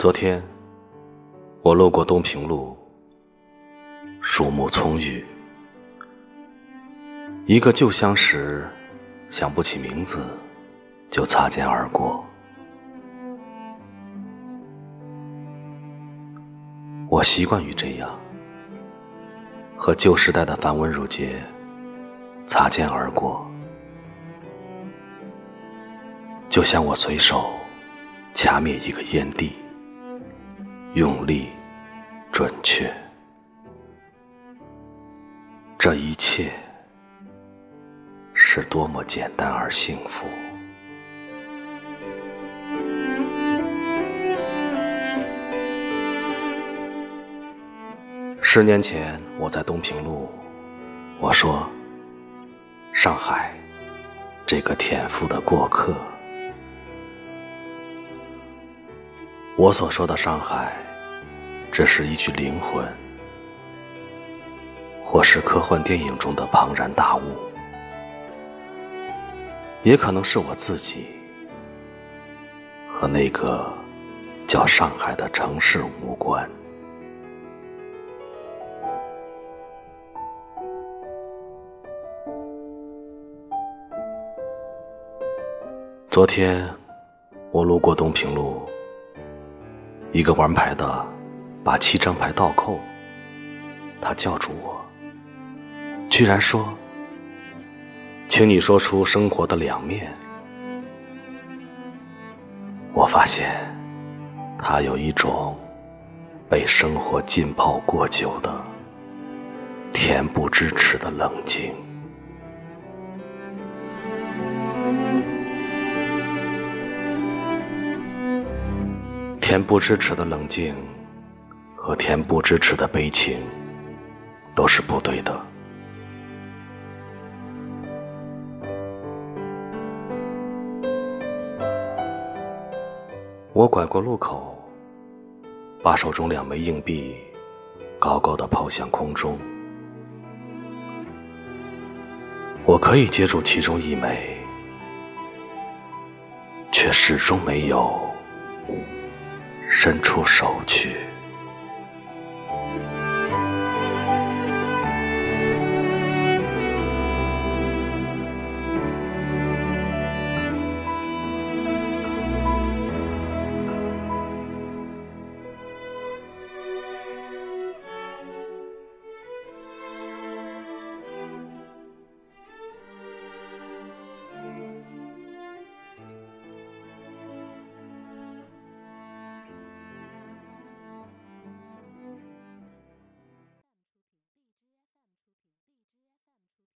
昨天，我路过东平路，树木葱郁，一个旧相识，想不起名字，就擦肩而过。我习惯于这样，和旧时代的繁文缛节擦肩而过，就像我随手掐灭一个烟蒂，用力、准确，这一切是多么简单而幸福。十年前，我在东平路，我说：“上海，这个天赋的过客。”我所说的上海，只是一具灵魂，或是科幻电影中的庞然大物，也可能是我自己和那个叫上海的城市无关。昨天，我路过东平路，一个玩牌的把七张牌倒扣，他叫住我，居然说：“请你说出生活的两面。”我发现他有一种被生活浸泡过久的恬不知耻的冷静。恬不知耻的冷静和恬不知耻的悲情都是不对的。我拐过路口，把手中两枚硬币高高的抛向空中。我可以接住其中一枚，却始终没有。伸出手去。